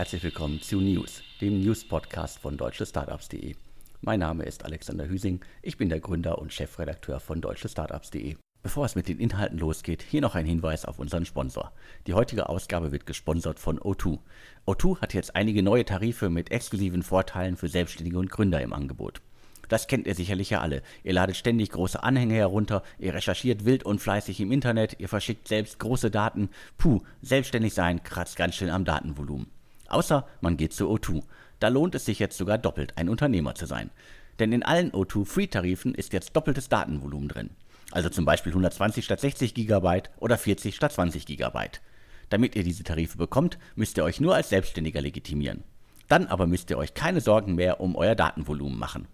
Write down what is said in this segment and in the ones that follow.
herzlich willkommen zu News, dem News-Podcast von deutschestartups.de. Mein Name ist Alexander Hüsing, ich bin der Gründer und Chefredakteur von deutschestartups.de. Bevor es mit den Inhalten losgeht, hier noch ein Hinweis auf unseren Sponsor. Die heutige Ausgabe wird gesponsert von O2. O2 hat jetzt einige neue Tarife mit exklusiven Vorteilen für Selbstständige und Gründer im Angebot. Das kennt ihr sicherlich ja alle. Ihr ladet ständig große Anhänge herunter, ihr recherchiert wild und fleißig im Internet, ihr verschickt selbst große Daten. Puh, selbstständig sein kratzt ganz schön am Datenvolumen. Außer man geht zu O2. Da lohnt es sich jetzt sogar doppelt, ein Unternehmer zu sein. Denn in allen O2 Free-Tarifen ist jetzt doppeltes Datenvolumen drin. Also zum Beispiel 120 statt 60 GB oder 40 statt 20 GB. Damit ihr diese Tarife bekommt, müsst ihr euch nur als Selbstständiger legitimieren. Dann aber müsst ihr euch keine Sorgen mehr um euer Datenvolumen machen.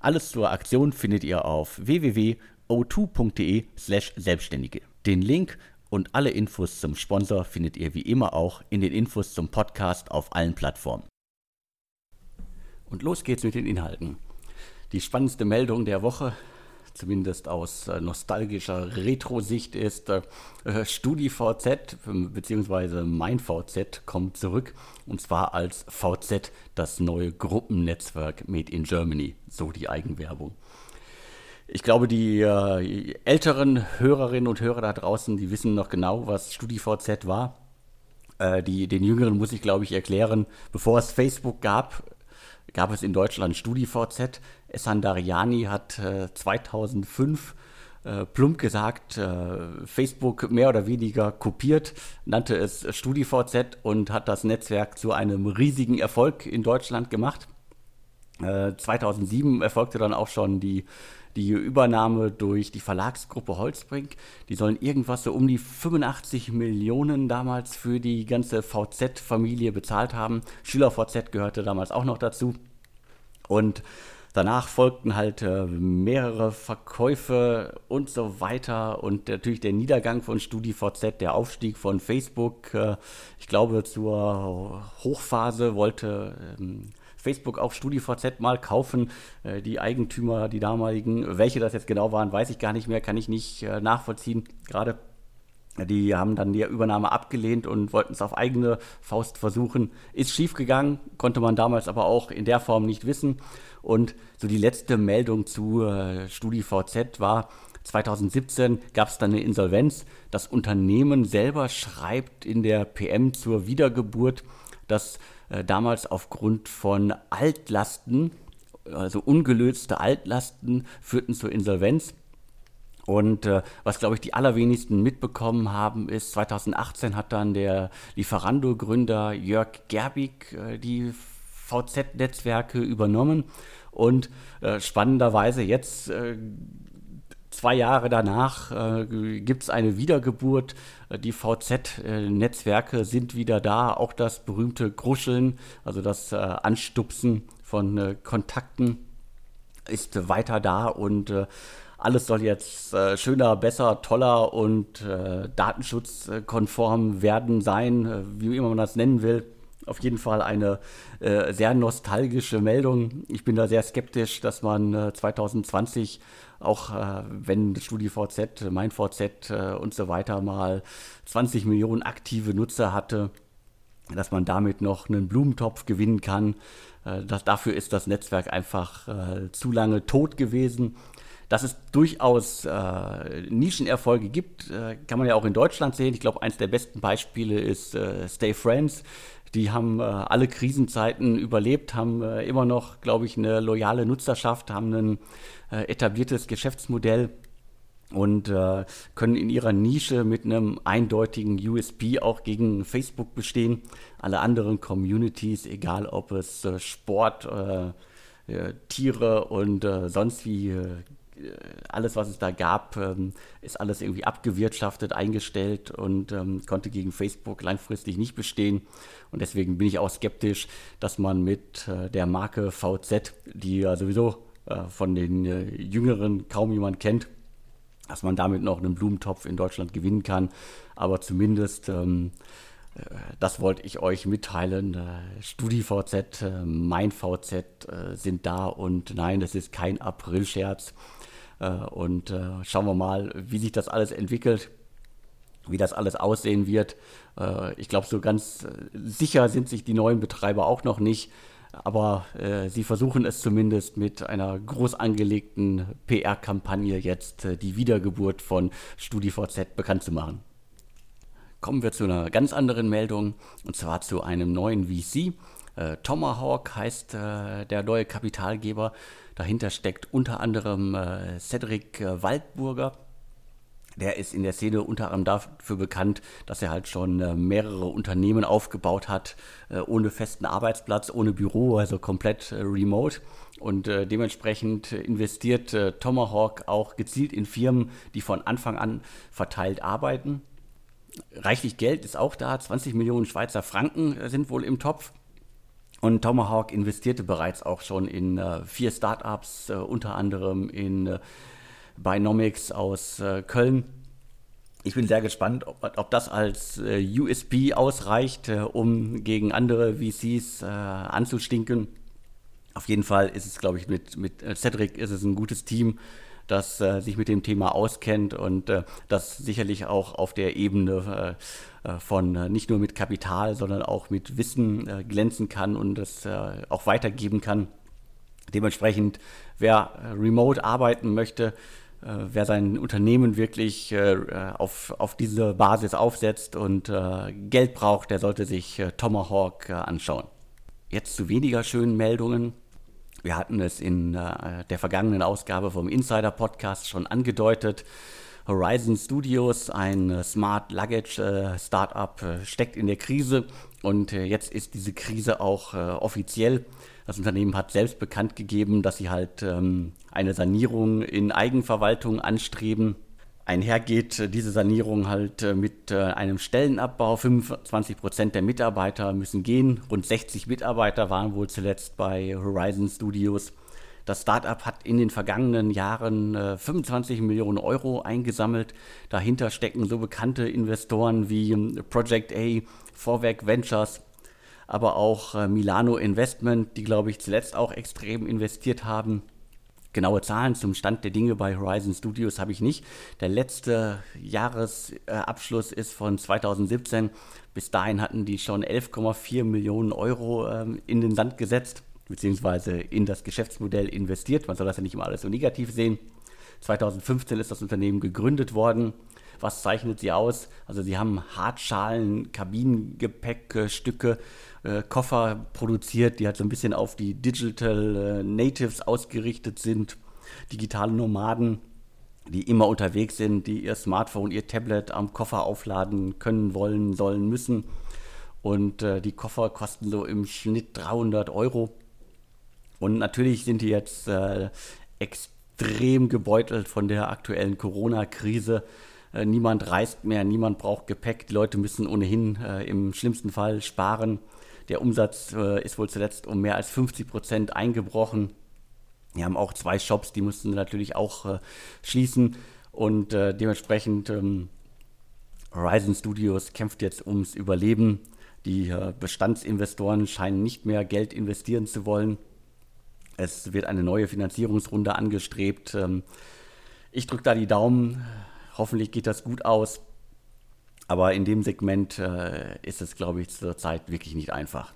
Alles zur Aktion findet ihr auf www.o2.de/selbstständige. Den Link und alle Infos zum Sponsor findet ihr wie immer auch in den Infos zum Podcast auf allen Plattformen. Und los geht's mit den Inhalten. Die spannendste Meldung der Woche, zumindest aus äh, nostalgischer Retro-Sicht, ist äh, StudiVZ bzw. mein VZ kommt zurück und zwar als VZ das neue Gruppennetzwerk Made in Germany, so die Eigenwerbung. Ich glaube, die äh, älteren Hörerinnen und Hörer da draußen, die wissen noch genau, was StudiVZ war. Äh, die, den Jüngeren muss ich, glaube ich, erklären, bevor es Facebook gab, gab es in Deutschland StudiVZ. Essan Dariani hat äh, 2005 äh, plump gesagt, äh, Facebook mehr oder weniger kopiert, nannte es StudiVZ und hat das Netzwerk zu einem riesigen Erfolg in Deutschland gemacht. 2007 äh, erfolgte dann auch schon die die Übernahme durch die Verlagsgruppe Holzbrink. Die sollen irgendwas so um die 85 Millionen damals für die ganze VZ-Familie bezahlt haben. SchülerVZ gehörte damals auch noch dazu. Und danach folgten halt äh, mehrere Verkäufe und so weiter und natürlich der Niedergang von StudiVZ, der Aufstieg von Facebook. Äh, ich glaube, zur Hochphase wollte ähm, Facebook auch StudiVZ mal kaufen. Äh, die Eigentümer, die damaligen, welche das jetzt genau waren, weiß ich gar nicht mehr, kann ich nicht äh, nachvollziehen. Gerade die haben dann die Übernahme abgelehnt und wollten es auf eigene Faust versuchen. Ist schiefgegangen, konnte man damals aber auch in der Form nicht wissen. Und so die letzte Meldung zu äh, StudiVZ war, 2017 gab es dann eine Insolvenz. Das Unternehmen selber schreibt in der PM zur Wiedergeburt, dass äh, damals aufgrund von Altlasten, also ungelöste Altlasten, führten zur Insolvenz. Und äh, was, glaube ich, die allerwenigsten mitbekommen haben, ist, 2018 hat dann der Lieferando-Gründer Jörg Gerbig äh, die VZ-Netzwerke übernommen. Und äh, spannenderweise jetzt äh, Zwei Jahre danach äh, gibt es eine Wiedergeburt. Äh, die VZ-Netzwerke sind wieder da. Auch das berühmte Gruscheln, also das äh, Anstupsen von äh, Kontakten, ist weiter da und äh, alles soll jetzt äh, schöner, besser, toller und datenschutzkonform werden sein, wie immer man das nennen will auf jeden Fall eine äh, sehr nostalgische Meldung. Ich bin da sehr skeptisch, dass man äh, 2020 auch äh, wenn StudiVZ, MeinVZ äh, und so weiter mal 20 Millionen aktive Nutzer hatte, dass man damit noch einen Blumentopf gewinnen kann. Äh, das, dafür ist das Netzwerk einfach äh, zu lange tot gewesen. Dass es durchaus äh, Nischenerfolge gibt, äh, kann man ja auch in Deutschland sehen. Ich glaube, eines der besten Beispiele ist äh, Stay Friends. Die haben äh, alle Krisenzeiten überlebt, haben äh, immer noch, glaube ich, eine loyale Nutzerschaft, haben ein äh, etabliertes Geschäftsmodell und äh, können in ihrer Nische mit einem eindeutigen USP auch gegen Facebook bestehen. Alle anderen Communities, egal ob es äh, Sport, Tiere und sonst wie alles, was es da gab, ähm, ist alles irgendwie abgewirtschaftet, eingestellt und ähm, konnte gegen Facebook langfristig nicht bestehen. Und deswegen bin ich auch skeptisch, dass man mit äh, der Marke VZ, die ja sowieso äh, von den äh, Jüngeren kaum jemand kennt, dass man damit noch einen Blumentopf in Deutschland gewinnen kann. Aber zumindest ähm, das wollte ich euch mitteilen. StudiVZ, mein VZ sind da und nein, das ist kein Aprilscherz. Äh, und äh, schauen wir mal, wie sich das alles entwickelt. wie das alles aussehen wird. Äh, ich glaube, so ganz sicher sind sich die neuen Betreiber auch noch nicht. Aber äh, sie versuchen es zumindest mit einer groß angelegten PR-Kampagne jetzt äh, die Wiedergeburt von StudiVZ bekannt zu machen. Kommen wir zu einer ganz anderen Meldung und zwar zu einem neuen VC. Äh, Tomahawk heißt äh, der neue Kapitalgeber. Dahinter steckt unter anderem äh, Cedric Waldburger der ist in der Szene unter anderem dafür bekannt, dass er halt schon mehrere Unternehmen aufgebaut hat, ohne festen Arbeitsplatz, ohne Büro, also komplett remote. Und äh, dementsprechend investiert äh, Tomahawk auch gezielt in Firmen, die von Anfang an verteilt arbeiten. Reichlich Geld ist auch da, 20 Millionen Schweizer Franken sind wohl im Topf. Und Tomahawk investierte bereits auch schon in vier Startups, unter anderem in Binomics aus äh, Köln. Ich bin sehr gespannt, ob, ob das als äh, USB ausreicht, äh, um gegen andere VCs äh, anzustinken. Auf jeden Fall ist es, glaube ich, mit, mit äh, Cedric ist es ein gutes Team, das äh, sich mit dem Thema auskennt und das sicherlich auch auf der Ebene von nicht nur mit Kapital, sondern auch mit Wissen glänzen kann und das auch weitergeben kann. Dementsprechend, wer remote arbeiten möchte, äh, wer sein Unternehmen wirklich äh, auf, auf diese Basis aufsetzt und äh, Geld braucht, der sollte sich Tomahawk anschauen. Jetzt zu weniger schönen Meldungen. Wir hatten es in der vergangenen Ausgabe vom Insider Podcast schon angedeutet. Horizon Studios, ein Smart Luggage Startup, steckt in der Krise und jetzt ist diese Krise auch offiziell. Das Unternehmen hat selbst bekannt gegeben, dass sie halt ähm, eine Sanierung in Eigenverwaltung anstreben. Einher geht diese Sanierung halt äh, mit äh, einem Stellenabbau. 25 Prozent der Mitarbeiter müssen gehen. Rund 60 Mitarbeiter waren wohl zuletzt bei Horizon Studios. Das Startup hat in den vergangenen Jahren äh, 25 Millionen Euro eingesammelt. Dahinter stecken so bekannte Investoren wie ähm, Project A, Vorwerk Ventures, aber auch äh, Milano Investment, die, glaube ich, zuletzt auch extrem investiert haben. Genaue Zahlen zum Stand der Dinge bei Horizon Studios habe ich nicht. Der letzte Jahresabschluss ist von 2017. Bis dahin hatten die schon 11,4 Millionen Euro ähm, in den Sand gesetzt, beziehungsweise in das Geschäftsmodell investiert. Man soll das ja nicht immer alles so negativ sehen. 2015 ist das Unternehmen gegründet worden. Was zeichnet sie aus? Also sie haben Hartschalen, Kabinengepäckstücke, äh, Koffer produziert, die halt so ein bisschen auf die Digital äh, Natives ausgerichtet sind, digitale Nomaden, die immer unterwegs sind, die ihr Smartphone, ihr Tablet am Koffer aufladen können, wollen, sollen, müssen. Und äh, die Koffer kosten so im Schnitt 300 Euro. Und natürlich sind die jetzt äh, extrem gebeutelt von der aktuellen Corona-Krise. Äh, niemand reist mehr, niemand braucht Gepäck, die Leute müssen ohnehin äh, im schlimmsten Fall sparen. Der Umsatz äh, ist wohl zuletzt um mehr als 50 Prozent eingebrochen. Wir haben auch zwei Shops, die mussten natürlich auch äh, schließen und äh, dementsprechend ähm, Horizon Studios kämpft jetzt ums Überleben. Die Bestandsinvestoren scheinen nicht mehr Geld investieren zu wollen. Es wird eine neue Finanzierungsrunde angestrebt. Ähm, ich drücke da die Daumen. Hoffentlich geht das gut aus. Aber in dem Segment äh, ist es, glaube ich, zurzeit wirklich nicht einfach.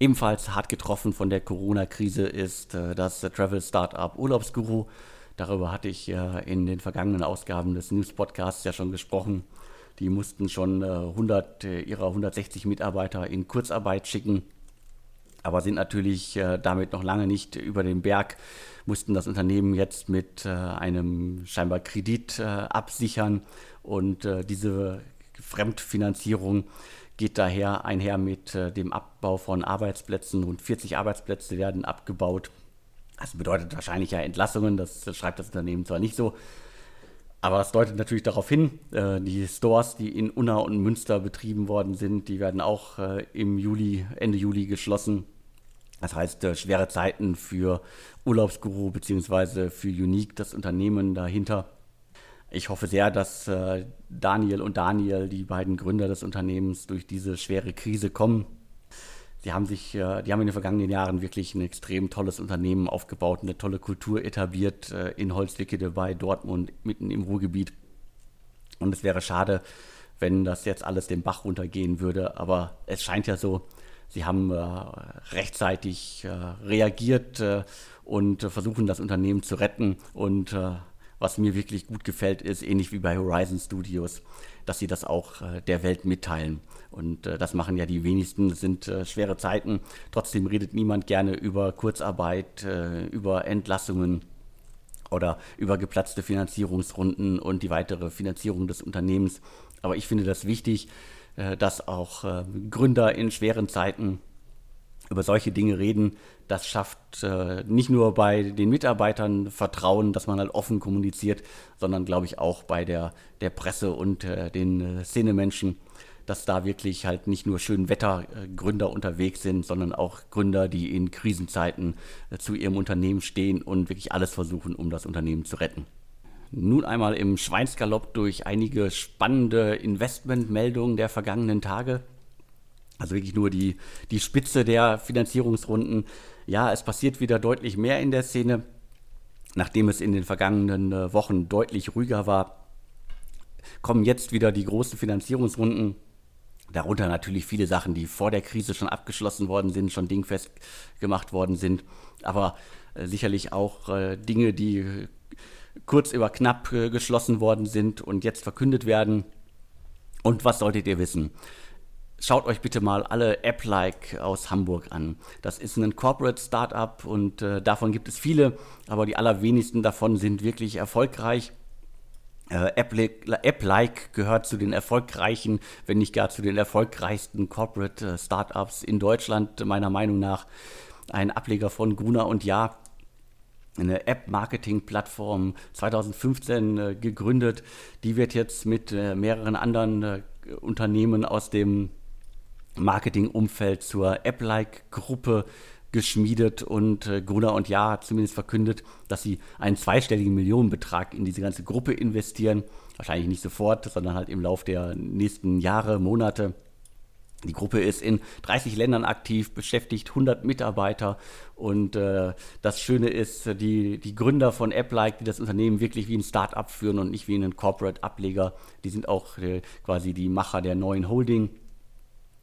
Ebenfalls hart getroffen von der Corona-Krise ist äh, das Travel-Startup Urlaubsguru. Darüber hatte ich äh, in den vergangenen Ausgaben des News-Podcasts ja schon gesprochen. Die mussten schon 100 äh, ihrer 160 Mitarbeiter in Kurzarbeit schicken, aber sind natürlich äh, damit noch lange nicht über den Berg, mussten das Unternehmen jetzt mit äh, einem scheinbar Kredit absichern und diese Fremdfinanzierung geht daher einher mit äh, dem Abbau von Arbeitsplätzen. Rund 40 Arbeitsplätze werden abgebaut. Das bedeutet wahrscheinlich ja Entlassungen, das schreibt das Unternehmen zwar nicht so, aber das deutet natürlich darauf hin, äh, die Stores, die in Unna und Münster betrieben worden sind, die werden auch äh, im Juli, Ende Juli geschlossen. Das heißt, äh, schwere Zeiten für Urlaubsguru bzw. für Unique, das Unternehmen dahinter. Ich hoffe sehr, dass äh, Daniel und Daniel, die beiden Gründer des Unternehmens, durch diese schwere Krise kommen. Sie haben sich, äh, die haben in den vergangenen Jahren wirklich ein extrem tolles Unternehmen aufgebaut, eine tolle Kultur etabliert äh, in Holzwickede bei Dortmund, mitten im Ruhrgebiet. Und es wäre schade, wenn das jetzt alles den Bach runtergehen würde. Aber es scheint ja so, sie haben äh, rechtzeitig reagiert und versuchen das Unternehmen zu retten. Und was mir wirklich gut gefällt, ist ähnlich wie bei Horizon Studios, dass sie das auch äh, der Welt mitteilen. Und äh, das machen ja die wenigsten. Es sind schwere Zeiten. Trotzdem redet niemand gerne über Kurzarbeit, über Entlassungen oder über geplatzte Finanzierungsrunden und die weitere Finanzierung des Unternehmens. Aber ich finde das wichtig, äh, dass auch äh, Gründer in schweren Zeiten über solche Dinge reden. Das schafft äh, nicht nur bei den Mitarbeitern Vertrauen, dass man halt offen kommuniziert, sondern glaube ich auch bei der, der Presse und den Szenemenschen dass da wirklich halt nicht nur schön Wettergründer unterwegs sind, sondern auch Gründer, die in Krisenzeiten äh, zu ihrem Unternehmen stehen und wirklich alles versuchen, um das Unternehmen zu retten. Nun einmal im Schweinsgalopp durch einige spannende Investmentmeldungen der vergangenen Tage. Also wirklich nur die, die Spitze der Finanzierungsrunden. Ja, es passiert wieder deutlich mehr in der Szene, nachdem es in den vergangenen äh, Wochen deutlich ruhiger war. Kommen jetzt wieder die großen Finanzierungsrunden Darunter natürlich viele Sachen, die vor der Krise schon abgeschlossen worden sind, schon dingfest gemacht worden sind. Aber äh, sicherlich auch äh, Dinge, die kurz über knapp äh, geschlossen worden sind und jetzt verkündet werden. Und was solltet ihr wissen? Schaut euch bitte mal alle App-like aus Hamburg an. Das ist ein Corporate Startup und äh, davon gibt es viele, aber die allerwenigsten davon sind wirklich erfolgreich. Äh, App-like gehört zu den erfolgreichen, wenn nicht gar zu den erfolgreichsten Corporate äh, Startups in Deutschland, meiner Meinung nach. Ein Ableger von Gruner und Ja, eine App-Marketing-Plattform 2015 äh, gegründet. Die wird jetzt mit mehreren anderen Unternehmen aus dem Marketing-Umfeld zur App-like-Gruppe geschmiedet und äh, Gruner und Ja hat zumindest verkündet, dass sie einen zweistelligen Millionenbetrag in diese ganze Gruppe investieren. Wahrscheinlich nicht sofort, sondern halt im Laufe der nächsten Jahre, Monate. Die Gruppe ist in 30 Ländern aktiv, beschäftigt 100 Mitarbeiter und äh, das Schöne ist, die, die Gründer von AppLike, die das Unternehmen wirklich wie ein Start-up führen und nicht wie einen Corporate-Ableger, die sind auch äh, quasi die Macher der neuen Holding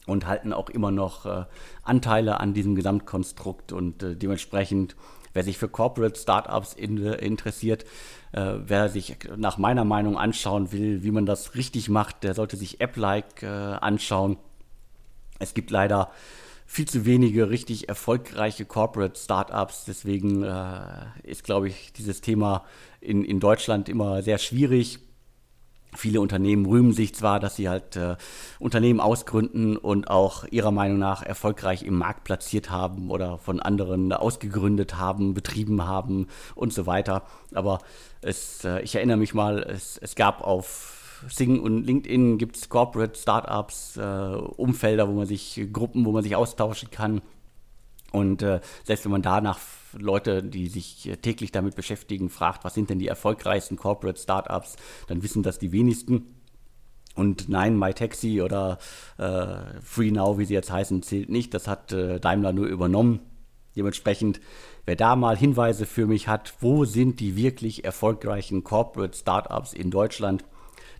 und halten auch immer noch äh, Anteile an diesem Gesamtkonstrukt und äh, dementsprechend, wer sich für Corporate Startups in, äh, interessiert, äh, wer sich nach meiner Meinung anschauen will, wie man das richtig macht, der sollte sich App-like äh, anschauen. Es gibt leider viel zu wenige richtig erfolgreiche Corporate Startups. Deswegen äh, ist, glaube ich, dieses Thema in, in Deutschland immer sehr schwierig. Viele Unternehmen rühmen sich zwar, dass sie halt äh, Unternehmen ausgründen und auch ihrer Meinung nach erfolgreich im Markt platziert haben oder von anderen ausgegründet haben, betrieben haben und so weiter. Aber es, äh, ich erinnere mich mal, es, es gab auf Sing und LinkedIn gibt es Corporate Startups, äh, Umfelder, wo man sich, Gruppen, wo man sich austauschen kann. Und äh, selbst wenn man danach Leute, die sich täglich damit beschäftigen, fragt, was sind denn die erfolgreichsten Corporate Startups, dann wissen das die wenigsten. Und nein, MyTaxi oder äh, FreeNow, wie sie jetzt heißen, zählt nicht. Das hat äh, Daimler nur übernommen. Dementsprechend, wer da mal Hinweise für mich hat, wo sind die wirklich erfolgreichen Corporate Startups in Deutschland,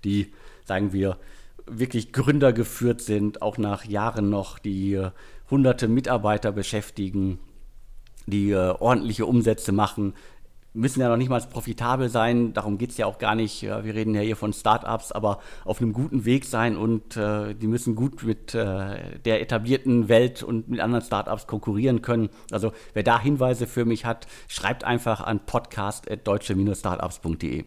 die, sagen wir, wirklich Gründer geführt sind, auch nach Jahren noch, die äh, hunderte Mitarbeiter beschäftigen, die äh, ordentliche Umsätze machen, müssen ja noch nicht mal profitabel sein, darum geht es ja auch gar nicht. Wir reden ja hier von Startups, aber auf einem guten Weg sein und äh, die müssen gut mit äh, der etablierten Welt und mit anderen Startups konkurrieren können. Also wer da Hinweise für mich hat, schreibt einfach an podcast.deutsche-startups.de.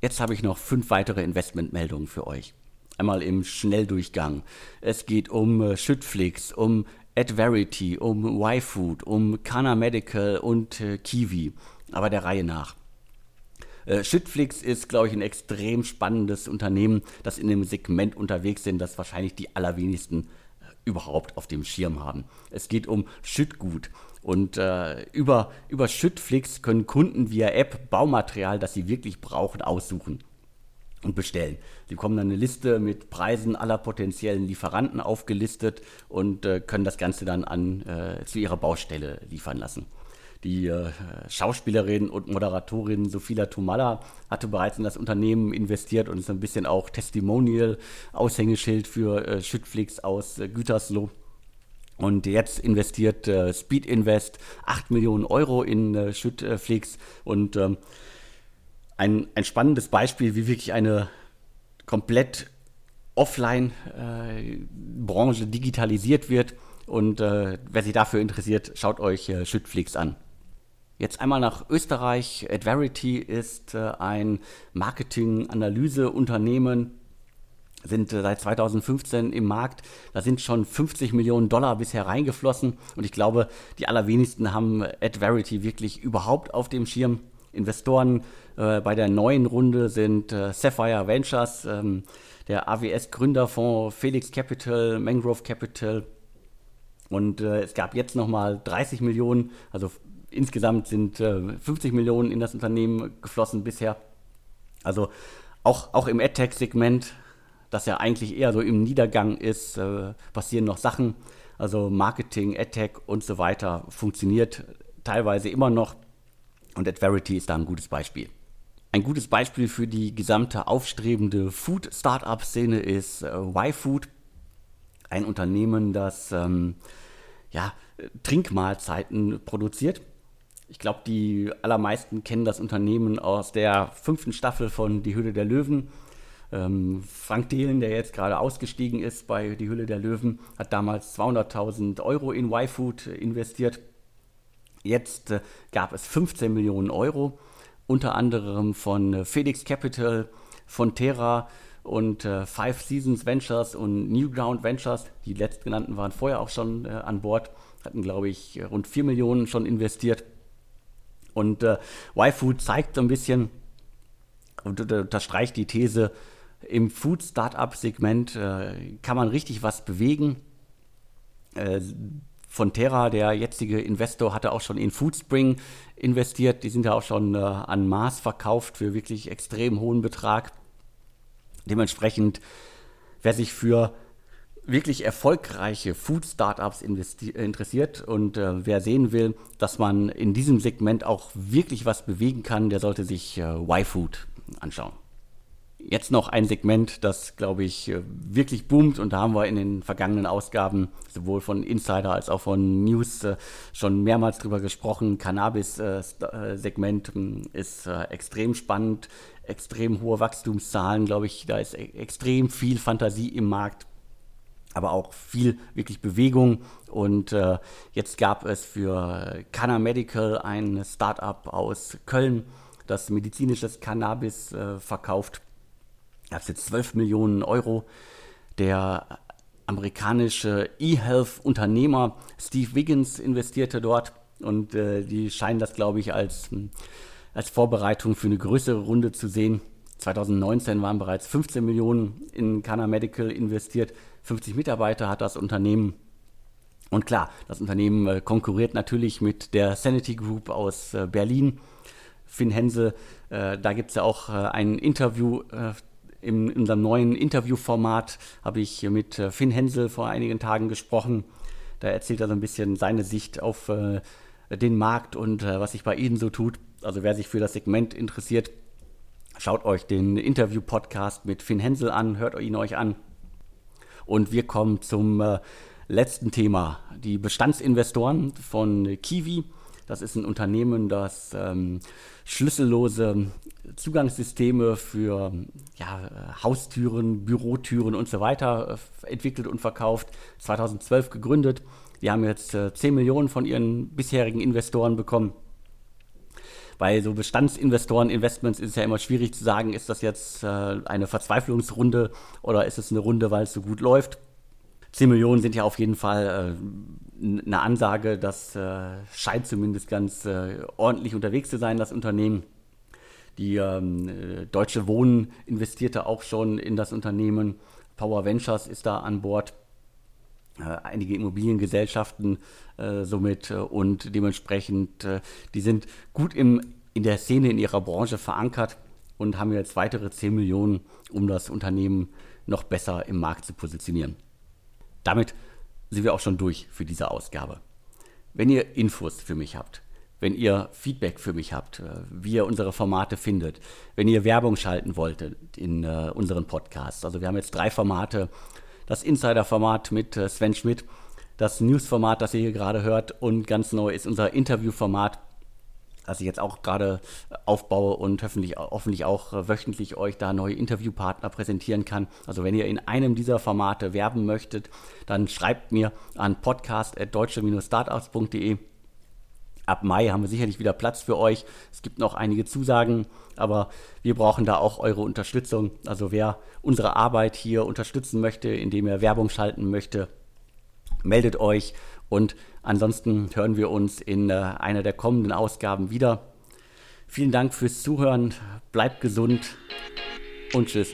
Jetzt habe ich noch fünf weitere Investmentmeldungen für euch. Einmal im Schnelldurchgang. Es geht um äh, Schüttflix, um AdVerity, um YFood, um Kana Medical und äh, Kiwi. Aber der Reihe nach. Äh, Shitflix ist, glaube ich, ein extrem spannendes Unternehmen, das in dem Segment unterwegs sind, das wahrscheinlich die allerwenigsten äh, überhaupt auf dem Schirm haben. Es geht um Schüttgut. Und äh, über, über Schüttflix können Kunden via App Baumaterial, das sie wirklich brauchen, aussuchen und bestellen. Sie bekommen dann eine Liste mit Preisen aller potenziellen Lieferanten aufgelistet und äh, können das Ganze dann an, äh, zu ihrer Baustelle liefern lassen. Die äh, Schauspielerin und Moderatorin Sophia Tumala hatte bereits in das Unternehmen investiert und ist ein bisschen auch Testimonial, Aushängeschild für äh, Schüttflix aus äh, Gütersloh. Und jetzt investiert Speed Invest 8 Millionen Euro in Schüttflix und ähm, ein, ein spannendes Beispiel, wie wirklich eine komplett Offline-Branche äh, digitalisiert wird. Und äh, wer sich dafür interessiert, schaut euch äh, Schüttflix an. Jetzt einmal nach Österreich. Adverity ist äh, ein Marketing-Analyse-Unternehmen, sind äh, seit 2015 im Markt. Da sind schon 50 Millionen Dollar bisher reingeflossen. Und ich glaube, die allerwenigsten haben Adverity wirklich überhaupt auf dem Schirm. Investoren äh, bei der neuen Runde sind äh, Sapphire Ventures, ähm, der AWS-Gründerfonds, Felix Capital, Mangrove Capital. Und äh, es gab jetzt nochmal 30 Millionen, also insgesamt sind 50 Millionen in das Unternehmen geflossen bisher. Also auch, auch im AdTech-Segment, das ja eigentlich eher so im Niedergang ist, passieren noch Sachen. Also Marketing, AdTech und so weiter funktioniert teilweise immer noch. Und Adverity ist da ein gutes Beispiel. Ein gutes Beispiel für die gesamte aufstrebende Food-Startup-Szene ist äh, YFood, ein Unternehmen, das ähm, ja, Trinkmahlzeiten produziert. Ich glaube, die allermeisten kennen das Unternehmen aus der fünften Staffel von Die Hülle der Löwen. Ähm, Frank Dehlen, der jetzt gerade ausgestiegen ist bei Die Hülle der Löwen, hat damals 200.000 Euro in YFood investiert. Jetzt äh, gab es 15 Millionen Euro, unter anderem von äh, Felix Capital, von Terra und äh, Five Seasons Ventures und Newground Ventures. Die letztgenannten waren vorher auch schon an Bord, hatten, glaube ich, rund 4 Millionen schon investiert. Und äh, YFood zeigt so ein bisschen, und unterstreicht die These, im Food-Startup-Segment äh, kann man richtig was bewegen. Äh, von Terra, der jetzige Investor, hatte auch schon in Foodspring investiert. Die sind ja auch schon äh, an Mars verkauft für wirklich extrem hohen Betrag. Dementsprechend, wer sich für wirklich erfolgreiche Food-Startups interessiert und äh, wer sehen will, dass man in diesem Segment auch wirklich was bewegen kann, der sollte sich äh, Y-Food anschauen. Jetzt noch ein Segment, das, glaube ich, äh, wirklich boomt und da haben wir in den vergangenen Ausgaben sowohl von Insider als auch von News äh, schon mehrmals drüber gesprochen. Cannabis-Segment äh, hm, ist extrem spannend, extrem hohe Wachstumszahlen, glaube ich, da ist e-, extrem viel Fantasie im Markt aber auch viel wirklich Bewegung. Und jetzt gab es für Canna Medical ein Startup aus Köln, das medizinisches Cannabis verkauft gab es jetzt 12 Millionen Euro. Der amerikanische E-Health-Unternehmer Steve Wiggins investierte dort und äh, die scheinen das, glaube ich, als, hm, als Vorbereitung für eine größere Runde zu sehen. 2019 waren bereits 15 Millionen in Cana Medical investiert. 50 Mitarbeiter hat das Unternehmen. Und klar, das Unternehmen äh, konkurriert natürlich mit der Sanity Group aus äh, Berlin. Finn Hense, äh, da gibt es ja auch ein Interview in, unserem neuen Interviewformat habe ich mit äh, Finn Hensel vor einigen Tagen gesprochen. Da erzählt er so ein bisschen seine Sicht auf äh, den Markt und äh, was sich bei Ihnen so tut. Also wer sich für das Segment interessiert, schaut euch den Interview-Podcast mit Finn Hensel an, hört ihn euch an. Und wir kommen zum äh, letzten Thema, die Bestandsinvestoren von Kiwi. Das ist ein Unternehmen, das ähm, schlüssellose Zugangssysteme für ja, Haustüren, Bürotüren und so weiter äh, entwickelt und verkauft. 2012 gegründet. Die haben jetzt äh, 10 Millionen von ihren bisherigen Investoren bekommen. Bei so Bestandsinvestoren-Investments ist es ja immer schwierig zu sagen, ist das jetzt äh, eine Verzweiflungsrunde oder ist es eine Runde, weil es so gut läuft. 10 Millionen sind ja auf jeden Fall äh, eine Ansage, das äh, scheint zumindest ganz äh, ordentlich unterwegs zu sein, das Unternehmen. Die ähm, äh, Deutsche Wohnen investierte auch schon in das Unternehmen. Power Ventures ist da an Bord. Äh, einige Immobiliengesellschaften äh, somit und dementsprechend, die sind gut im, in der Szene, in ihrer Branche verankert und haben jetzt weitere 10 Millionen, um das Unternehmen noch besser im Markt zu positionieren. Damit sind wir auch schon durch für diese Ausgabe. Wenn ihr Infos für mich habt, wenn ihr Feedback für mich habt, äh, wie ihr unsere Formate findet, wenn ihr Werbung schalten wolltet in äh, unseren Podcasts. Also wir haben jetzt drei Formate. Das Insider-Format mit äh, Sven Schmidt, das News-Format, das ihr hier gerade hört und ganz neu ist unser Interview-Format das ich jetzt auch gerade aufbaue und hoffentlich, hoffentlich auch wöchentlich euch da neue Interviewpartner präsentieren kann. Also wenn ihr in einem dieser Formate werben möchtet, dann schreibt mir an podcast.deutsche-startups.de. Ab Mai haben wir sicherlich wieder Platz für euch. Es gibt noch einige Zusagen, aber wir brauchen da auch eure Unterstützung. Also wer unsere Arbeit hier unterstützen möchte, indem er Werbung schalten möchte, meldet euch und ansonsten hören wir uns in äh, einer der kommenden Ausgaben wieder. Vielen Dank fürs Zuhören, bleibt gesund und tschüss.